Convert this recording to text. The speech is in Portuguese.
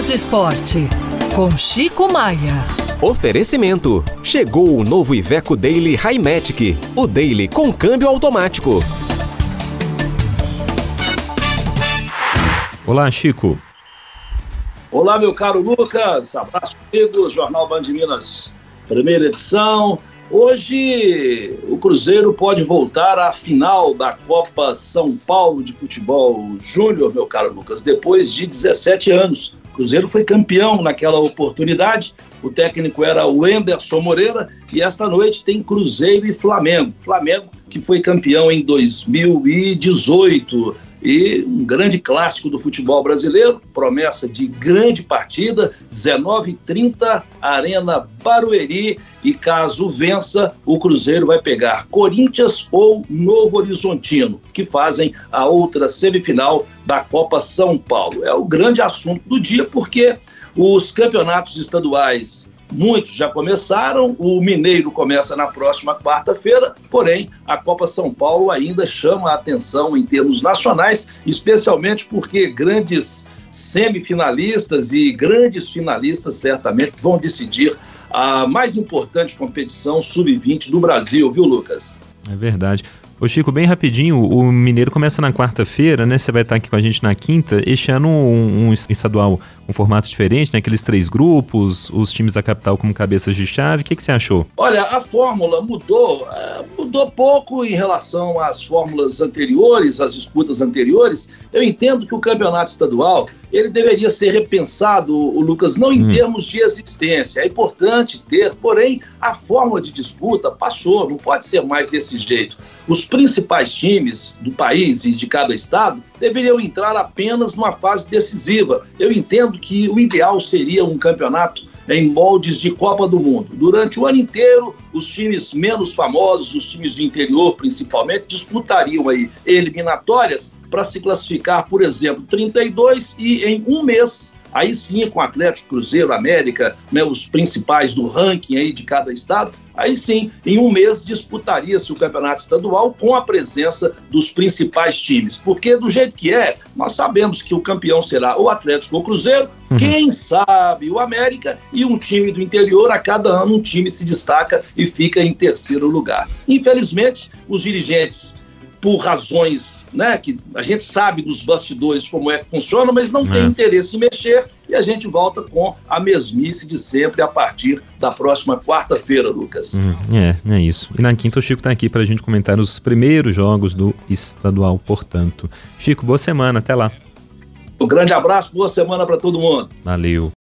Lucas Esporte, com Chico Maia. Oferecimento. Chegou o novo Iveco Daily Highmatic. O Daily com câmbio automático. Olá, Chico. Olá, meu caro Lucas. Abraço, amigos. Jornal Band Minas, primeira edição. Hoje o Cruzeiro pode voltar à final da Copa São Paulo de Futebol Júnior, meu caro Lucas, depois de 17 anos. Cruzeiro foi campeão naquela oportunidade. O técnico era o Enderson Moreira e esta noite tem Cruzeiro e Flamengo. Flamengo que foi campeão em 2018 e um grande clássico do futebol brasileiro, promessa de grande partida, 19:30 Arena Barueri e caso vença, o Cruzeiro vai pegar Corinthians ou Novo Horizontino, que fazem a outra semifinal da Copa São Paulo. É o grande assunto do dia porque os campeonatos estaduais Muitos já começaram, o Mineiro começa na próxima quarta-feira, porém a Copa São Paulo ainda chama a atenção em termos nacionais, especialmente porque grandes semifinalistas e grandes finalistas certamente vão decidir a mais importante competição sub-20 do Brasil, viu, Lucas? É verdade. Ô Chico, bem rapidinho, o Mineiro começa na quarta-feira, né? Você vai estar aqui com a gente na quinta. Este ano um, um estadual um formato diferente, né? Aqueles três grupos, os times da capital como cabeças de chave. O que, que você achou? Olha, a fórmula mudou, é, mudou pouco em relação às fórmulas anteriores, às disputas anteriores. Eu entendo que o campeonato estadual ele deveria ser repensado, o Lucas, não em hum. termos de existência. É importante ter, porém, a fórmula de disputa passou, não pode ser mais desse jeito. Os principais times do país e de cada estado deveriam entrar apenas numa fase decisiva. Eu entendo que o ideal seria um campeonato em moldes de Copa do Mundo. Durante o ano inteiro, os times menos famosos, os times do interior principalmente, disputariam aí eliminatórias para se classificar, por exemplo, 32 e em um mês Aí sim, com Atlético, Cruzeiro, América, né, os principais do ranking aí de cada estado, aí sim, em um mês disputaria-se o campeonato estadual com a presença dos principais times. Porque do jeito que é, nós sabemos que o campeão será o Atlético ou o Cruzeiro, uhum. quem sabe o América e um time do interior, a cada ano um time se destaca e fica em terceiro lugar. Infelizmente, os dirigentes por razões, né, que a gente sabe dos bastidores como é que funciona, mas não é. tem interesse em mexer e a gente volta com a mesmice de sempre a partir da próxima quarta-feira, Lucas. Hum, é, é isso. E na quinta o Chico está aqui para a gente comentar os primeiros jogos do estadual, portanto. Chico, boa semana, até lá. Um grande abraço, boa semana para todo mundo. Valeu.